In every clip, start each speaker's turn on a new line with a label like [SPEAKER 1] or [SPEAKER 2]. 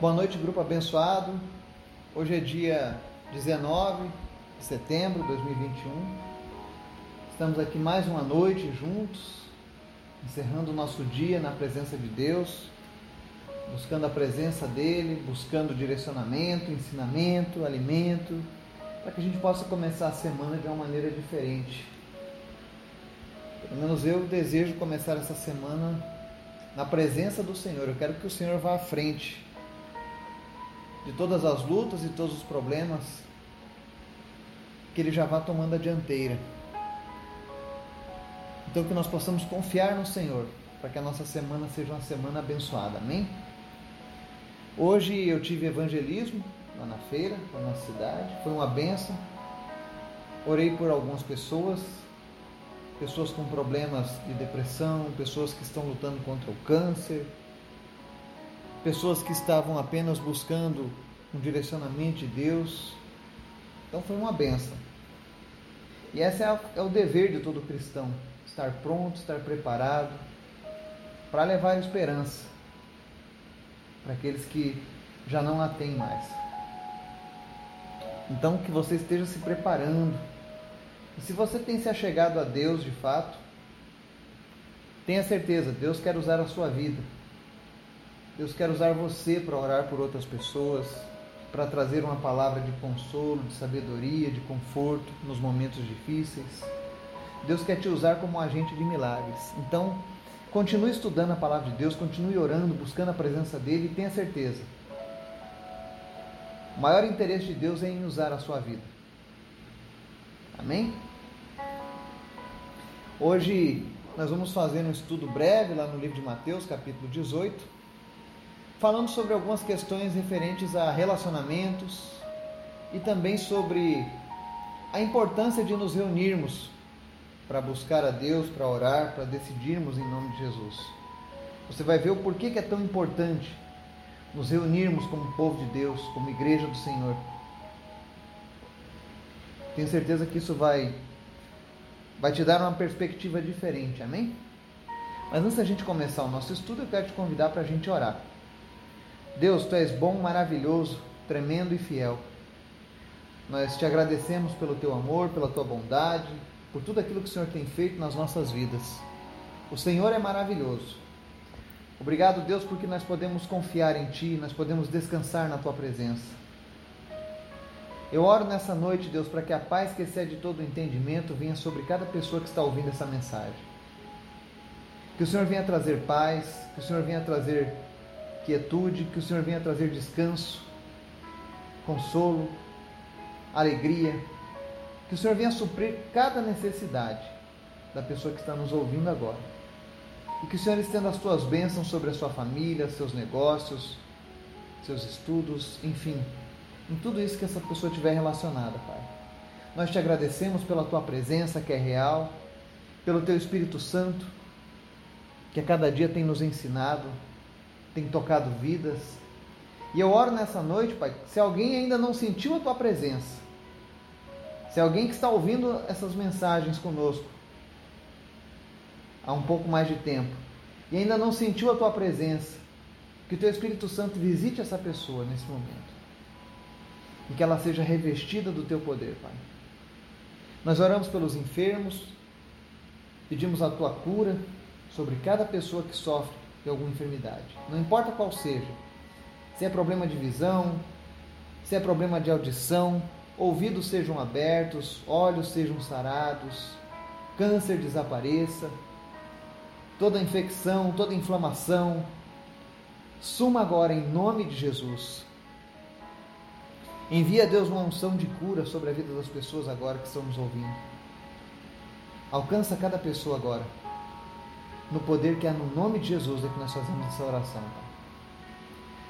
[SPEAKER 1] Boa noite, grupo abençoado. Hoje é dia 19 de setembro de 2021. Estamos aqui mais uma noite juntos, encerrando o nosso dia na presença de Deus, buscando a presença dele, buscando direcionamento, ensinamento, alimento, para que a gente possa começar a semana de uma maneira diferente. Pelo menos eu desejo começar essa semana na presença do Senhor. Eu quero que o Senhor vá à frente de todas as lutas e todos os problemas, que Ele já vá tomando a dianteira. Então que nós possamos confiar no Senhor, para que a nossa semana seja uma semana abençoada. Amém? Hoje eu tive evangelismo lá na feira, na nossa cidade. Foi uma benção. Orei por algumas pessoas, pessoas com problemas de depressão, pessoas que estão lutando contra o câncer, pessoas que estavam apenas buscando um direcionamento de Deus. Então foi uma benção. E esse é, é o dever de todo cristão: estar pronto, estar preparado para levar esperança para aqueles que já não a têm mais. Então que você esteja se preparando. E se você tem se achegado a Deus de fato, tenha certeza, Deus quer usar a sua vida. Deus quer usar você para orar por outras pessoas, para trazer uma palavra de consolo, de sabedoria, de conforto nos momentos difíceis. Deus quer te usar como um agente de milagres. Então, continue estudando a palavra de Deus, continue orando, buscando a presença dele e tenha certeza. O maior interesse de Deus é em usar a sua vida. Amém? Hoje nós vamos fazer um estudo breve lá no livro de Mateus, capítulo 18 falando sobre algumas questões referentes a relacionamentos e também sobre a importância de nos reunirmos para buscar a Deus, para orar, para decidirmos em nome de Jesus. Você vai ver o porquê que é tão importante nos reunirmos como povo de Deus, como igreja do Senhor. Tenho certeza que isso vai vai te dar uma perspectiva diferente, amém? Mas antes da gente começar o nosso estudo, eu quero te convidar para a gente orar. Deus, tu és bom, maravilhoso, tremendo e fiel. Nós te agradecemos pelo teu amor, pela tua bondade, por tudo aquilo que o Senhor tem feito nas nossas vidas. O Senhor é maravilhoso. Obrigado, Deus, porque nós podemos confiar em Ti, nós podemos descansar na Tua presença. Eu oro nessa noite, Deus, para que a paz que excede todo o entendimento venha sobre cada pessoa que está ouvindo essa mensagem. Que o Senhor venha trazer paz, que o Senhor venha trazer quietude, que o Senhor venha trazer descanso, consolo, alegria, que o Senhor venha suprir cada necessidade da pessoa que está nos ouvindo agora. E que o Senhor estenda as tuas bênçãos sobre a sua família, seus negócios, seus estudos, enfim, em tudo isso que essa pessoa tiver relacionada, Pai. Nós te agradecemos pela tua presença que é real, pelo teu Espírito Santo, que a cada dia tem nos ensinado, tem tocado vidas. E eu oro nessa noite, Pai, se alguém ainda não sentiu a tua presença, se alguém que está ouvindo essas mensagens conosco há um pouco mais de tempo e ainda não sentiu a tua presença, que o teu Espírito Santo visite essa pessoa nesse momento e que ela seja revestida do teu poder, Pai. Nós oramos pelos enfermos, pedimos a tua cura sobre cada pessoa que sofre de alguma enfermidade. Não importa qual seja. Se é problema de visão, se é problema de audição, ouvidos sejam abertos, olhos sejam sarados, câncer desapareça, toda infecção, toda inflamação, suma agora em nome de Jesus. Envia a Deus uma unção de cura sobre a vida das pessoas agora que estão nos ouvindo. Alcança cada pessoa agora no poder que há no nome de Jesus é que nós fazemos essa oração, Pai.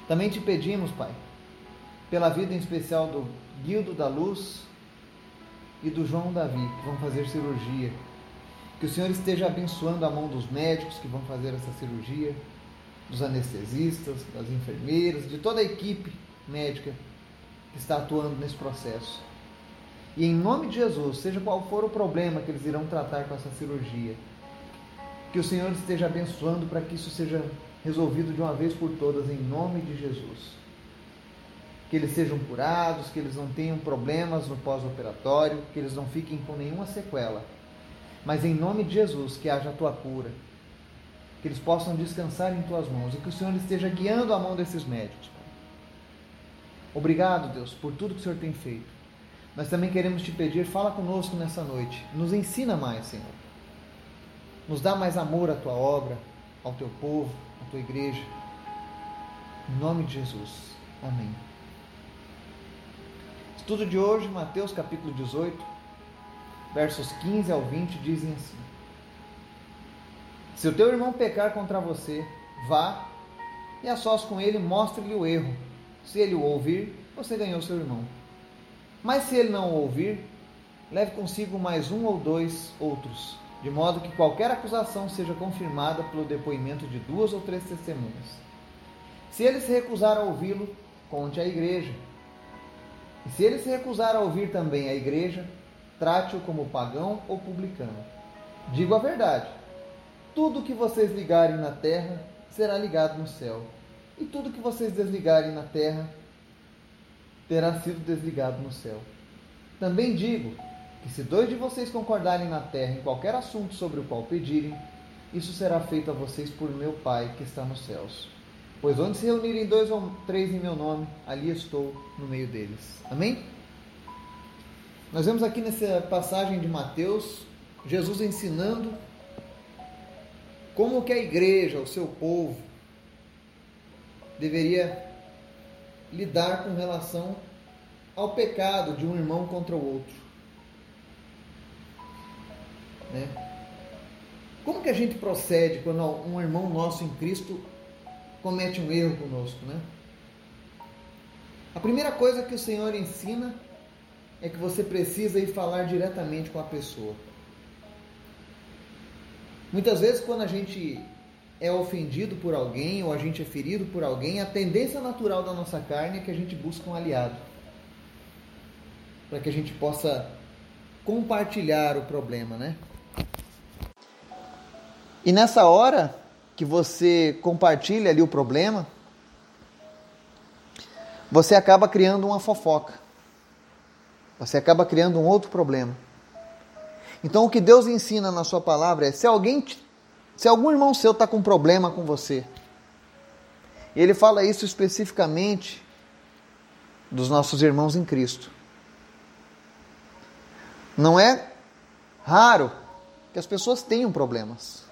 [SPEAKER 1] Também te pedimos, Pai, pela vida em especial do Guildo da Luz e do João Davi, que vão fazer cirurgia. Que o Senhor esteja abençoando a mão dos médicos que vão fazer essa cirurgia, dos anestesistas, das enfermeiras, de toda a equipe médica que está atuando nesse processo. E em nome de Jesus, seja qual for o problema que eles irão tratar com essa cirurgia, que o Senhor esteja abençoando para que isso seja resolvido de uma vez por todas, em nome de Jesus. que eles sejam curados, que eles não tenham problemas no pós-operatório, que eles não fiquem com nenhuma sequela. Mas em nome de Jesus, que haja a tua cura, que eles possam descansar em tuas mãos e que o Senhor esteja guiando a mão desses médicos. Obrigado, Deus, por tudo que o Senhor tem feito. Nós também queremos te pedir, fala conosco nessa noite. Nos ensina mais, Senhor. Nos dá mais amor à tua obra, ao teu povo, à tua igreja. Em nome de Jesus. Amém. Estudo de hoje, Mateus capítulo 18, versos 15 ao 20, dizem assim: Se o teu irmão pecar contra você, vá e a sós com ele mostre-lhe o erro. Se ele o ouvir, você ganhou seu irmão. Mas se ele não o ouvir, leve consigo mais um ou dois outros, de modo que qualquer acusação seja confirmada pelo depoimento de duas ou três testemunhas. Se ele se recusar a ouvi-lo, conte à igreja. E se ele se recusar a ouvir também a igreja, trate-o como pagão ou publicano. Digo a verdade: tudo que vocês ligarem na terra será ligado no céu, e tudo que vocês desligarem na terra terá sido desligado no céu. Também digo que se dois de vocês concordarem na terra em qualquer assunto sobre o qual pedirem, isso será feito a vocês por meu Pai que está nos céus. Pois onde se reunirem dois ou três em meu nome, ali estou no meio deles. Amém? Nós vemos aqui nessa passagem de Mateus, Jesus ensinando como que a igreja, o seu povo, deveria lidar com relação ao pecado de um irmão contra o outro. Né? Como que a gente procede quando um irmão nosso em Cristo comete um erro conosco, né? A primeira coisa que o Senhor ensina é que você precisa ir falar diretamente com a pessoa. Muitas vezes, quando a gente é ofendido por alguém ou a gente é ferido por alguém, a tendência natural da nossa carne é que a gente busque um aliado para que a gente possa compartilhar o problema, né? E nessa hora, que você compartilha ali o problema, você acaba criando uma fofoca. Você acaba criando um outro problema. Então o que Deus ensina na sua palavra é: se alguém, se algum irmão seu está com problema com você, ele fala isso especificamente dos nossos irmãos em Cristo. Não é raro que as pessoas tenham problemas.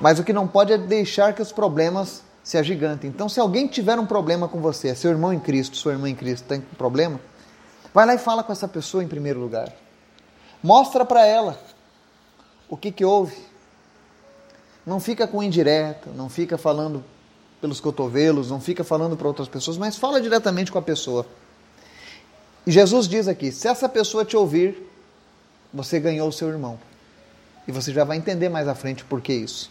[SPEAKER 1] Mas o que não pode é deixar que os problemas se agigantem. Então, se alguém tiver um problema com você, é seu irmão em Cristo, sua irmã em Cristo tem um problema, vai lá e fala com essa pessoa em primeiro lugar. Mostra para ela o que, que houve. Não fica com indireta, não fica falando pelos cotovelos, não fica falando para outras pessoas, mas fala diretamente com a pessoa. E Jesus diz aqui: se essa pessoa te ouvir, você ganhou o seu irmão. E você já vai entender mais à frente por que isso.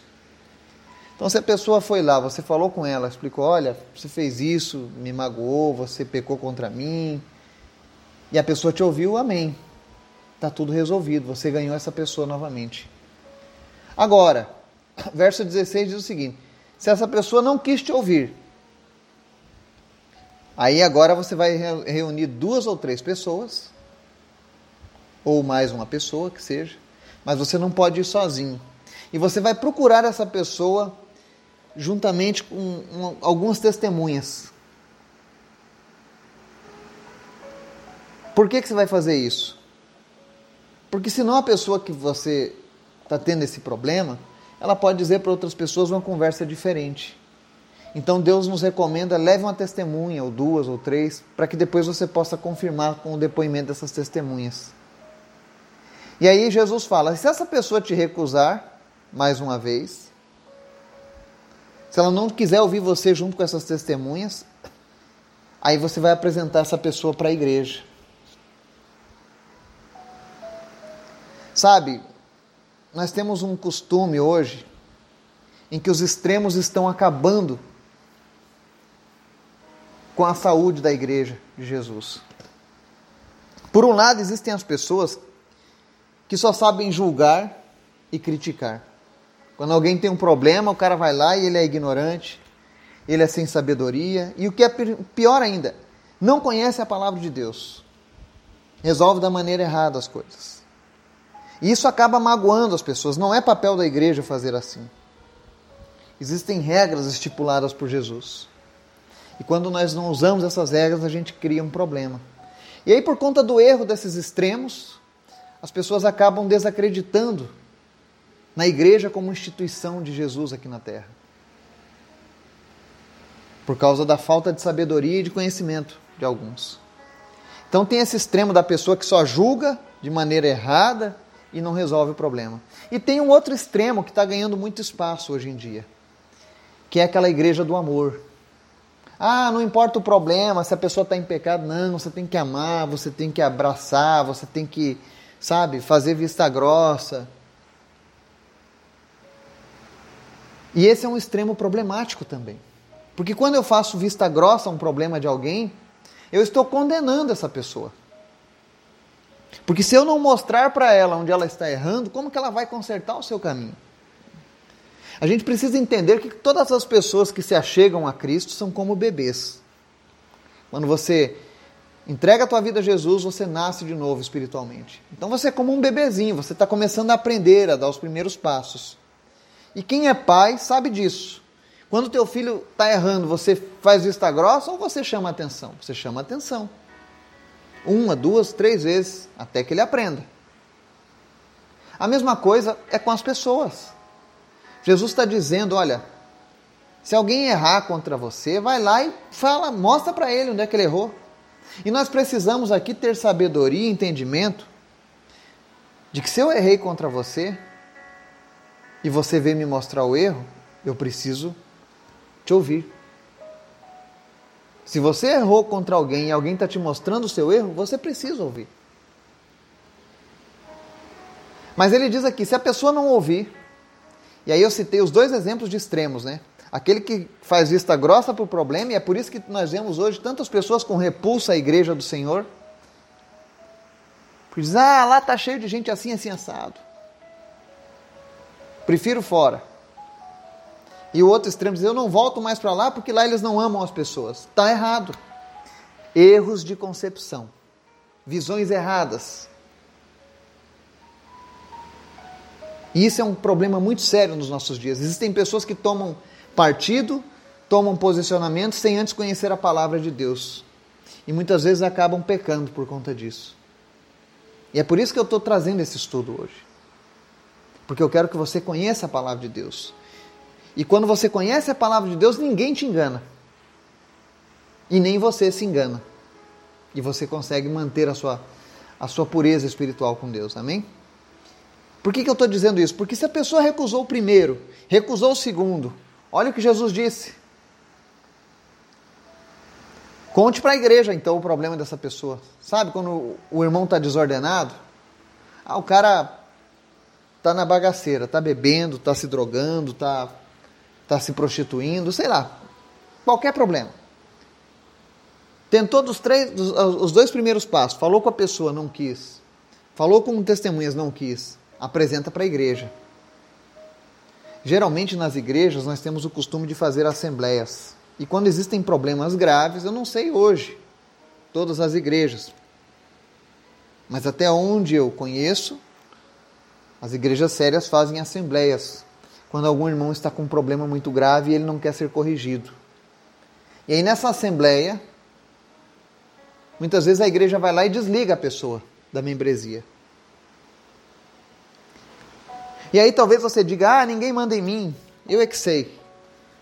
[SPEAKER 1] Então, se a pessoa foi lá, você falou com ela, explicou: olha, você fez isso, me magoou, você pecou contra mim, e a pessoa te ouviu, amém. Está tudo resolvido, você ganhou essa pessoa novamente. Agora, verso 16 diz o seguinte: se essa pessoa não quis te ouvir, aí agora você vai reunir duas ou três pessoas, ou mais uma pessoa que seja, mas você não pode ir sozinho. E você vai procurar essa pessoa juntamente com um, algumas testemunhas. Por que, que você vai fazer isso? Porque senão a pessoa que você está tendo esse problema, ela pode dizer para outras pessoas uma conversa diferente. Então Deus nos recomenda, leve uma testemunha, ou duas, ou três, para que depois você possa confirmar com o depoimento dessas testemunhas. E aí Jesus fala: se essa pessoa te recusar, mais uma vez, se ela não quiser ouvir você junto com essas testemunhas, aí você vai apresentar essa pessoa para a igreja. Sabe, nós temos um costume hoje em que os extremos estão acabando com a saúde da igreja de Jesus. Por um lado, existem as pessoas que só sabem julgar e criticar. Quando alguém tem um problema, o cara vai lá e ele é ignorante. ele é sem sabedoria e o que é pior ainda, não conhece a palavra de Deus. Resolve da maneira errada as coisas. E isso acaba magoando as pessoas. Não é papel da igreja fazer assim. Existem regras estipuladas por Jesus. E quando nós não usamos essas regras, a gente cria um problema. E aí, por conta do erro desses extremos, as pessoas acabam desacreditando na igreja como instituição de Jesus aqui na terra. Por causa da falta de sabedoria e de conhecimento de alguns. Então tem esse extremo da pessoa que só julga de maneira errada e não resolve o problema. E tem um outro extremo que está ganhando muito espaço hoje em dia, que é aquela igreja do amor. Ah, não importa o problema, se a pessoa está em pecado, não, você tem que amar, você tem que abraçar, você tem que, sabe, fazer vista grossa. E esse é um extremo problemático também. Porque quando eu faço vista grossa a um problema de alguém, eu estou condenando essa pessoa. Porque se eu não mostrar para ela onde ela está errando, como que ela vai consertar o seu caminho? A gente precisa entender que todas as pessoas que se achegam a Cristo são como bebês. Quando você entrega a tua vida a Jesus, você nasce de novo espiritualmente. Então você é como um bebezinho, você está começando a aprender, a dar os primeiros passos. E quem é pai sabe disso. Quando teu filho está errando, você faz vista grossa ou você chama atenção? Você chama atenção. Uma, duas, três vezes, até que ele aprenda. A mesma coisa é com as pessoas. Jesus está dizendo: olha, se alguém errar contra você, vai lá e fala, mostra para ele onde é que ele errou. E nós precisamos aqui ter sabedoria e entendimento de que se eu errei contra você, e você vem me mostrar o erro, eu preciso te ouvir. Se você errou contra alguém e alguém está te mostrando o seu erro, você precisa ouvir. Mas ele diz aqui: se a pessoa não ouvir, e aí eu citei os dois exemplos de extremos, né? Aquele que faz vista grossa para o problema, e é por isso que nós vemos hoje tantas pessoas com repulsa à igreja do Senhor. Porque diz, ah, lá está cheio de gente assim, assim, assado. Prefiro fora. E o outro extremo diz: Eu não volto mais para lá porque lá eles não amam as pessoas. Está errado. Erros de concepção. Visões erradas. E isso é um problema muito sério nos nossos dias. Existem pessoas que tomam partido, tomam posicionamento sem antes conhecer a palavra de Deus. E muitas vezes acabam pecando por conta disso. E é por isso que eu estou trazendo esse estudo hoje porque eu quero que você conheça a palavra de Deus. E quando você conhece a palavra de Deus, ninguém te engana. E nem você se engana. E você consegue manter a sua, a sua pureza espiritual com Deus. Amém? Por que, que eu estou dizendo isso? Porque se a pessoa recusou o primeiro, recusou o segundo, olha o que Jesus disse. Conte para a igreja então o problema dessa pessoa. Sabe quando o irmão está desordenado? Ah, o cara tá na bagaceira, tá bebendo, tá se drogando, tá, tá se prostituindo, sei lá, qualquer problema. Tentou dos três, dos, os dois primeiros passos, falou com a pessoa, não quis. Falou com testemunhas, não quis. Apresenta para a igreja. Geralmente nas igrejas nós temos o costume de fazer assembleias. E quando existem problemas graves, eu não sei hoje, todas as igrejas. Mas até onde eu conheço, as igrejas sérias fazem assembleias quando algum irmão está com um problema muito grave e ele não quer ser corrigido. E aí nessa assembleia, muitas vezes a igreja vai lá e desliga a pessoa da membresia. E aí talvez você diga: "Ah, ninguém manda em mim, eu é que sei".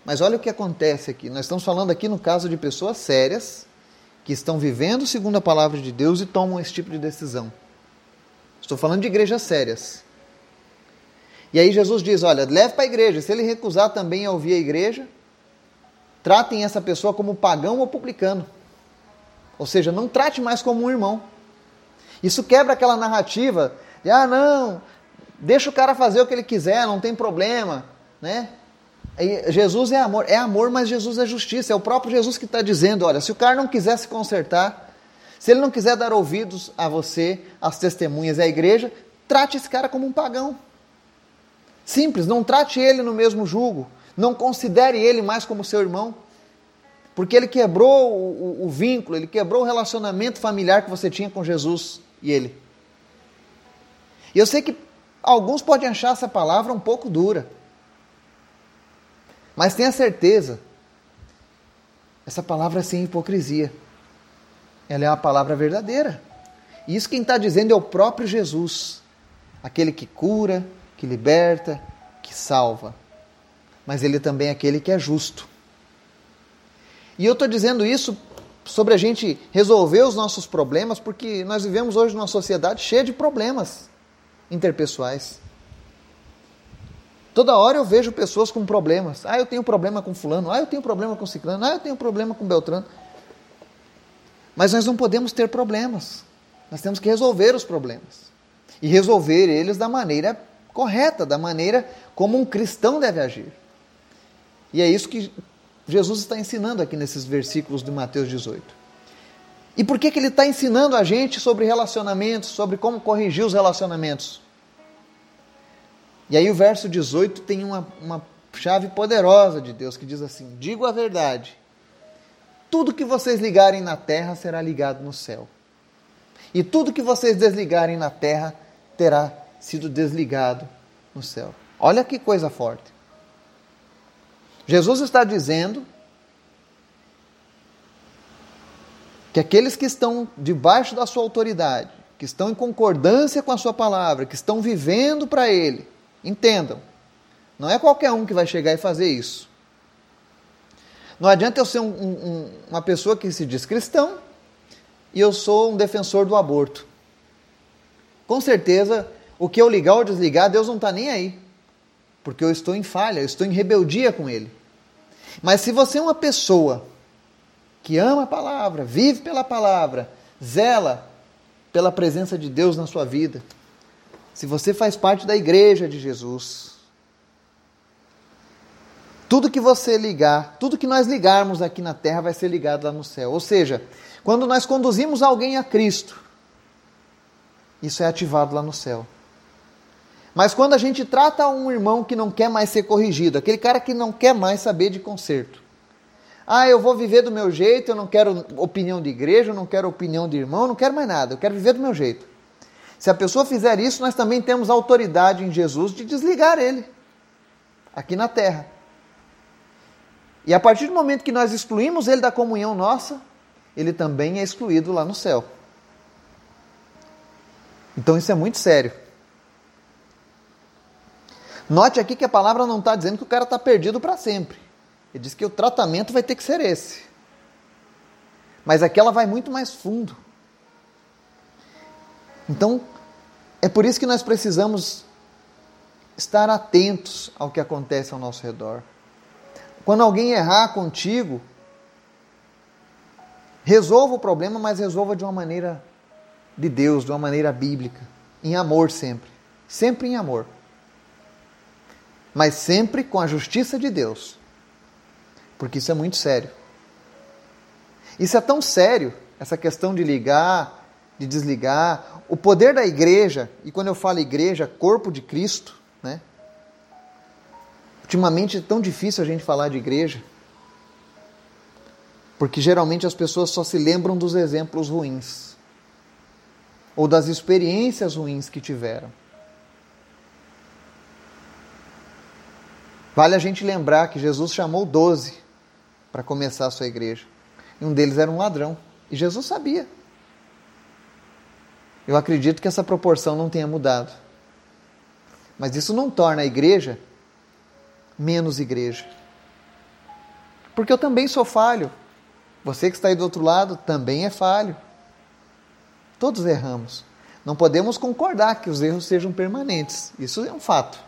[SPEAKER 1] Mas olha o que acontece aqui. Nós estamos falando aqui no caso de pessoas sérias que estão vivendo segundo a palavra de Deus e tomam esse tipo de decisão. Estou falando de igrejas sérias. E aí Jesus diz: olha, leve para a igreja. Se ele recusar também a ouvir a igreja, tratem essa pessoa como pagão ou publicano. Ou seja, não trate mais como um irmão. Isso quebra aquela narrativa de, ah, não, deixa o cara fazer o que ele quiser, não tem problema, né? E Jesus é amor, é amor, mas Jesus é justiça. É o próprio Jesus que está dizendo: olha, se o cara não quiser se consertar, se ele não quiser dar ouvidos a você, às testemunhas e à igreja, trate esse cara como um pagão. Simples, não trate ele no mesmo jugo. Não considere ele mais como seu irmão. Porque ele quebrou o, o, o vínculo, ele quebrou o relacionamento familiar que você tinha com Jesus e ele. E eu sei que alguns podem achar essa palavra um pouco dura. Mas tenha certeza, essa palavra é sem hipocrisia. Ela é uma palavra verdadeira. E isso quem está dizendo é o próprio Jesus, aquele que cura, que liberta, que salva. Mas ele também é aquele que é justo. E eu estou dizendo isso sobre a gente resolver os nossos problemas, porque nós vivemos hoje numa sociedade cheia de problemas interpessoais. Toda hora eu vejo pessoas com problemas. Ah, eu tenho problema com fulano. Ah, eu tenho problema com ciclano. Ah, eu tenho problema com beltrano. Mas nós não podemos ter problemas. Nós temos que resolver os problemas. E resolver eles da maneira correta, da maneira como um cristão deve agir. E é isso que Jesus está ensinando aqui nesses versículos de Mateus 18. E por que, que ele está ensinando a gente sobre relacionamentos, sobre como corrigir os relacionamentos? E aí o verso 18 tem uma, uma chave poderosa de Deus que diz assim: Digo a verdade, tudo que vocês ligarem na terra será ligado no céu. E tudo que vocês desligarem na terra terá sido desligado no céu. Olha que coisa forte. Jesus está dizendo que aqueles que estão debaixo da sua autoridade, que estão em concordância com a sua palavra, que estão vivendo para Ele, entendam, não é qualquer um que vai chegar e fazer isso. Não adianta eu ser um, um, uma pessoa que se diz cristão e eu sou um defensor do aborto. Com certeza, o que eu ligar ou desligar, Deus não está nem aí. Porque eu estou em falha, eu estou em rebeldia com Ele. Mas se você é uma pessoa que ama a palavra, vive pela palavra, zela pela presença de Deus na sua vida, se você faz parte da igreja de Jesus, tudo que você ligar, tudo que nós ligarmos aqui na terra vai ser ligado lá no céu. Ou seja, quando nós conduzimos alguém a Cristo, isso é ativado lá no céu. Mas quando a gente trata um irmão que não quer mais ser corrigido, aquele cara que não quer mais saber de conserto. Ah, eu vou viver do meu jeito, eu não quero opinião de igreja, eu não quero opinião de irmão, eu não quero mais nada, eu quero viver do meu jeito. Se a pessoa fizer isso, nós também temos autoridade em Jesus de desligar ele aqui na terra. E a partir do momento que nós excluímos ele da comunhão nossa, ele também é excluído lá no céu. Então isso é muito sério. Note aqui que a palavra não está dizendo que o cara está perdido para sempre. Ele diz que o tratamento vai ter que ser esse. Mas aqui ela vai muito mais fundo. Então, é por isso que nós precisamos estar atentos ao que acontece ao nosso redor. Quando alguém errar contigo, resolva o problema, mas resolva de uma maneira de Deus, de uma maneira bíblica, em amor sempre. Sempre em amor mas sempre com a justiça de Deus. Porque isso é muito sério. Isso é tão sério, essa questão de ligar, de desligar, o poder da igreja, e quando eu falo igreja, corpo de Cristo, né? Ultimamente é tão difícil a gente falar de igreja, porque geralmente as pessoas só se lembram dos exemplos ruins ou das experiências ruins que tiveram. Vale a gente lembrar que Jesus chamou doze para começar a sua igreja. E um deles era um ladrão. E Jesus sabia. Eu acredito que essa proporção não tenha mudado. Mas isso não torna a igreja menos igreja. Porque eu também sou falho. Você que está aí do outro lado também é falho. Todos erramos. Não podemos concordar que os erros sejam permanentes. Isso é um fato.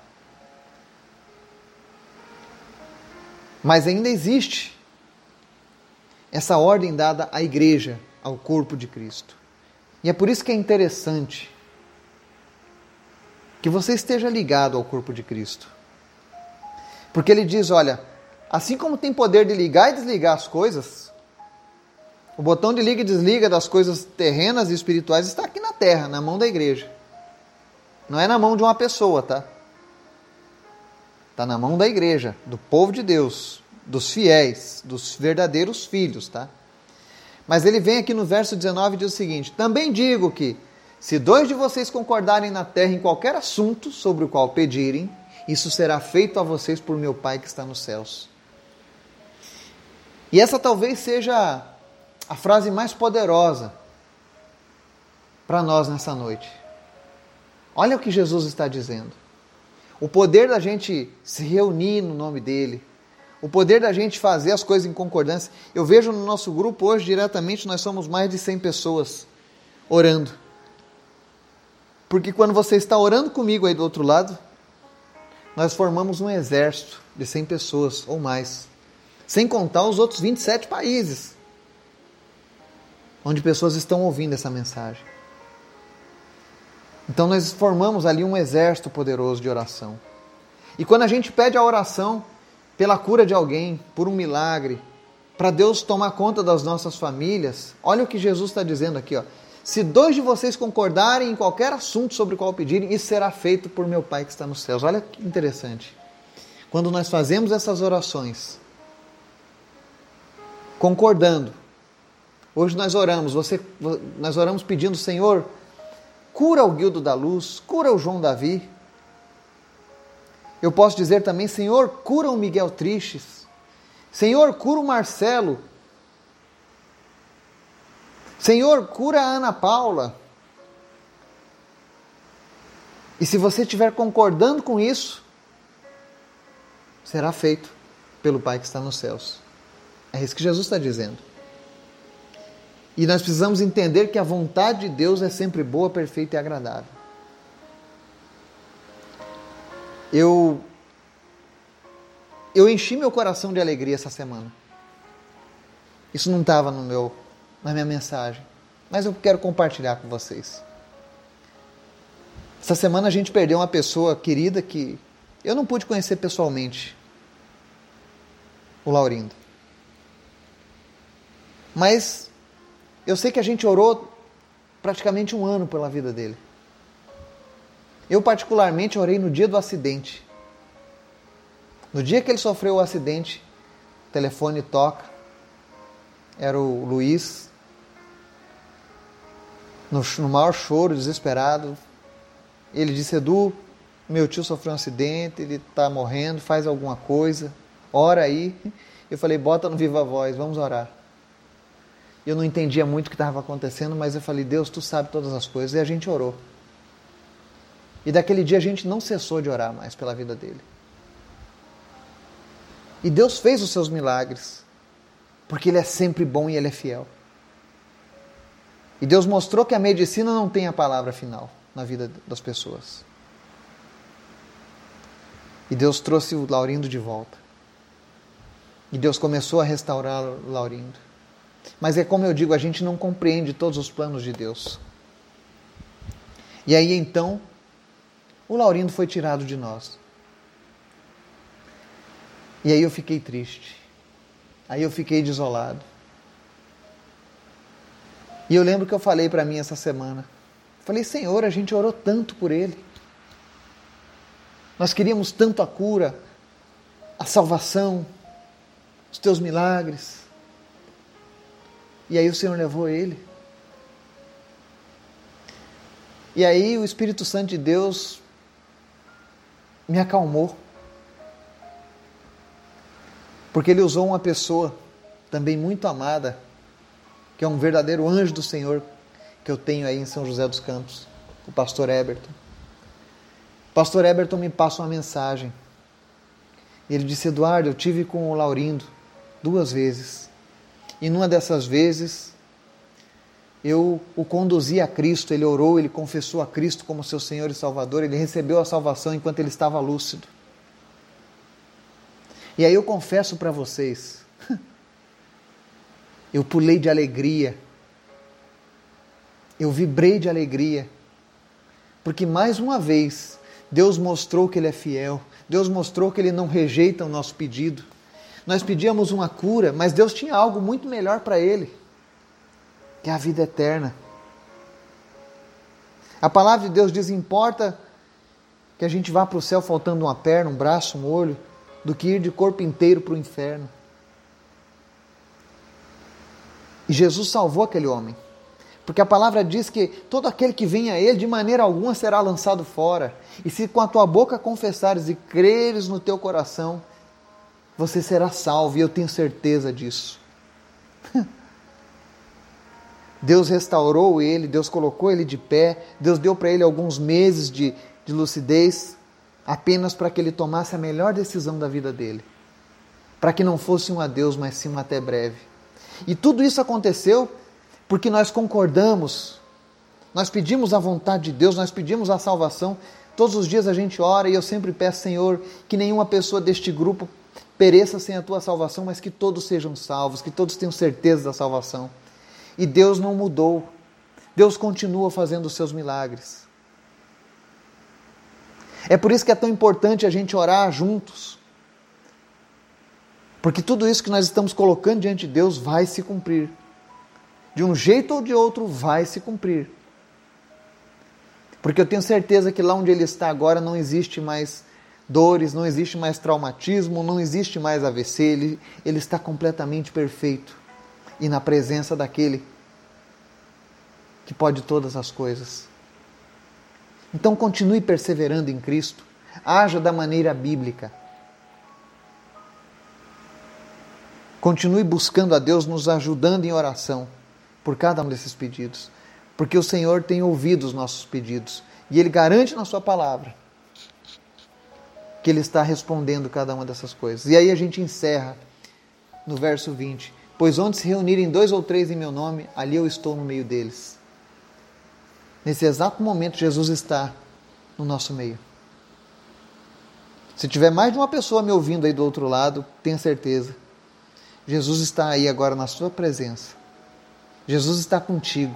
[SPEAKER 1] Mas ainda existe essa ordem dada à igreja, ao corpo de Cristo. E é por isso que é interessante que você esteja ligado ao corpo de Cristo. Porque ele diz: olha, assim como tem poder de ligar e desligar as coisas, o botão de liga e desliga das coisas terrenas e espirituais está aqui na terra, na mão da igreja. Não é na mão de uma pessoa, tá? Está na mão da igreja, do povo de Deus, dos fiéis, dos verdadeiros filhos, tá? Mas ele vem aqui no verso 19 e diz o seguinte: Também digo que, se dois de vocês concordarem na terra em qualquer assunto sobre o qual pedirem, isso será feito a vocês por meu Pai que está nos céus. E essa talvez seja a frase mais poderosa para nós nessa noite. Olha o que Jesus está dizendo. O poder da gente se reunir no nome dele, o poder da gente fazer as coisas em concordância. Eu vejo no nosso grupo hoje diretamente nós somos mais de 100 pessoas orando. Porque quando você está orando comigo aí do outro lado, nós formamos um exército de 100 pessoas ou mais. Sem contar os outros 27 países onde pessoas estão ouvindo essa mensagem. Então nós formamos ali um exército poderoso de oração. E quando a gente pede a oração pela cura de alguém, por um milagre, para Deus tomar conta das nossas famílias, olha o que Jesus está dizendo aqui, ó. Se dois de vocês concordarem em qualquer assunto sobre o qual pedirem, isso será feito por meu Pai que está nos céus. Olha que interessante. Quando nós fazemos essas orações, concordando, hoje nós oramos, você, nós oramos pedindo, Senhor, cura o Guildo da Luz, cura o João Davi. Eu posso dizer também, Senhor, cura o Miguel Tristes. Senhor, cura o Marcelo. Senhor, cura a Ana Paula. E se você estiver concordando com isso, será feito pelo Pai que está nos céus. É isso que Jesus está dizendo. E nós precisamos entender que a vontade de Deus é sempre boa, perfeita e agradável. Eu eu enchi meu coração de alegria essa semana. Isso não estava no meu na minha mensagem, mas eu quero compartilhar com vocês. Essa semana a gente perdeu uma pessoa querida que eu não pude conhecer pessoalmente, o Laurindo. Mas eu sei que a gente orou praticamente um ano pela vida dele. Eu, particularmente, orei no dia do acidente. No dia que ele sofreu o acidente, o telefone toca. Era o Luiz, no, no maior choro, desesperado. Ele disse: Edu, meu tio sofreu um acidente, ele está morrendo, faz alguma coisa, ora aí. Eu falei: bota no viva voz, vamos orar. Eu não entendia muito o que estava acontecendo, mas eu falei: Deus, tu sabe todas as coisas. E a gente orou. E daquele dia a gente não cessou de orar mais pela vida dele. E Deus fez os seus milagres, porque Ele é sempre bom e Ele é fiel. E Deus mostrou que a medicina não tem a palavra final na vida das pessoas. E Deus trouxe o Laurindo de volta. E Deus começou a restaurar o Laurindo. Mas é como eu digo, a gente não compreende todos os planos de Deus. E aí então, o Laurindo foi tirado de nós. E aí eu fiquei triste. Aí eu fiquei desolado. E eu lembro que eu falei para mim essa semana. Falei, Senhor, a gente orou tanto por ele. Nós queríamos tanto a cura, a salvação, os teus milagres. E aí o Senhor levou ele. E aí o Espírito Santo de Deus me acalmou. Porque ele usou uma pessoa também muito amada, que é um verdadeiro anjo do Senhor que eu tenho aí em São José dos Campos, o pastor Eberton. O pastor Eberton me passa uma mensagem. Ele disse: Eduardo, eu tive com o Laurindo duas vezes. E numa dessas vezes, eu o conduzi a Cristo, ele orou, ele confessou a Cristo como seu Senhor e Salvador, ele recebeu a salvação enquanto ele estava lúcido. E aí eu confesso para vocês, eu pulei de alegria, eu vibrei de alegria, porque mais uma vez Deus mostrou que Ele é fiel, Deus mostrou que Ele não rejeita o nosso pedido. Nós pedíamos uma cura, mas Deus tinha algo muito melhor para ele, que é a vida eterna. A palavra de Deus diz: importa que a gente vá para o céu faltando uma perna, um braço, um olho, do que ir de corpo inteiro para o inferno. E Jesus salvou aquele homem. Porque a palavra diz que todo aquele que vem a Ele, de maneira alguma será lançado fora. E se com a tua boca confessares e creres no teu coração, você será salvo, e eu tenho certeza disso. Deus restaurou ele, Deus colocou ele de pé, Deus deu para ele alguns meses de, de lucidez, apenas para que ele tomasse a melhor decisão da vida dele. Para que não fosse um adeus, mas sim um até breve. E tudo isso aconteceu porque nós concordamos, nós pedimos a vontade de Deus, nós pedimos a salvação. Todos os dias a gente ora e eu sempre peço, Senhor, que nenhuma pessoa deste grupo pereça sem a tua salvação, mas que todos sejam salvos, que todos tenham certeza da salvação. E Deus não mudou. Deus continua fazendo os seus milagres. É por isso que é tão importante a gente orar juntos. Porque tudo isso que nós estamos colocando diante de Deus vai se cumprir de um jeito ou de outro, vai se cumprir. Porque eu tenho certeza que lá onde ele está agora não existe mais dores, não existe mais traumatismo, não existe mais AVC, ele, ele está completamente perfeito e na presença daquele que pode todas as coisas. Então continue perseverando em Cristo, haja da maneira bíblica. Continue buscando a Deus, nos ajudando em oração por cada um desses pedidos, porque o Senhor tem ouvido os nossos pedidos e Ele garante na Sua palavra que Ele está respondendo cada uma dessas coisas. E aí a gente encerra no verso 20: Pois onde se reunirem dois ou três em meu nome, ali eu estou no meio deles. Nesse exato momento, Jesus está no nosso meio. Se tiver mais de uma pessoa me ouvindo aí do outro lado, tenha certeza. Jesus está aí agora na sua presença. Jesus está contigo.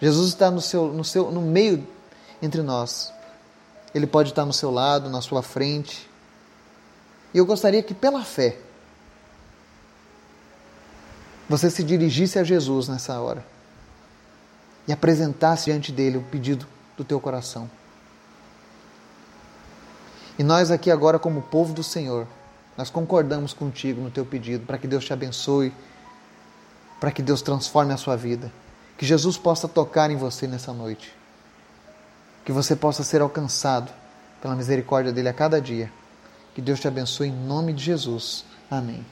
[SPEAKER 1] Jesus está no, seu, no, seu, no meio entre nós. Ele pode estar no seu lado, na sua frente. E eu gostaria que, pela fé, você se dirigisse a Jesus nessa hora e apresentasse diante dele o pedido do teu coração. E nós aqui agora, como povo do Senhor, nós concordamos contigo no teu pedido para que Deus te abençoe para que Deus transforme a sua vida. Que Jesus possa tocar em você nessa noite. Que você possa ser alcançado pela misericórdia dele a cada dia. Que Deus te abençoe em nome de Jesus. Amém.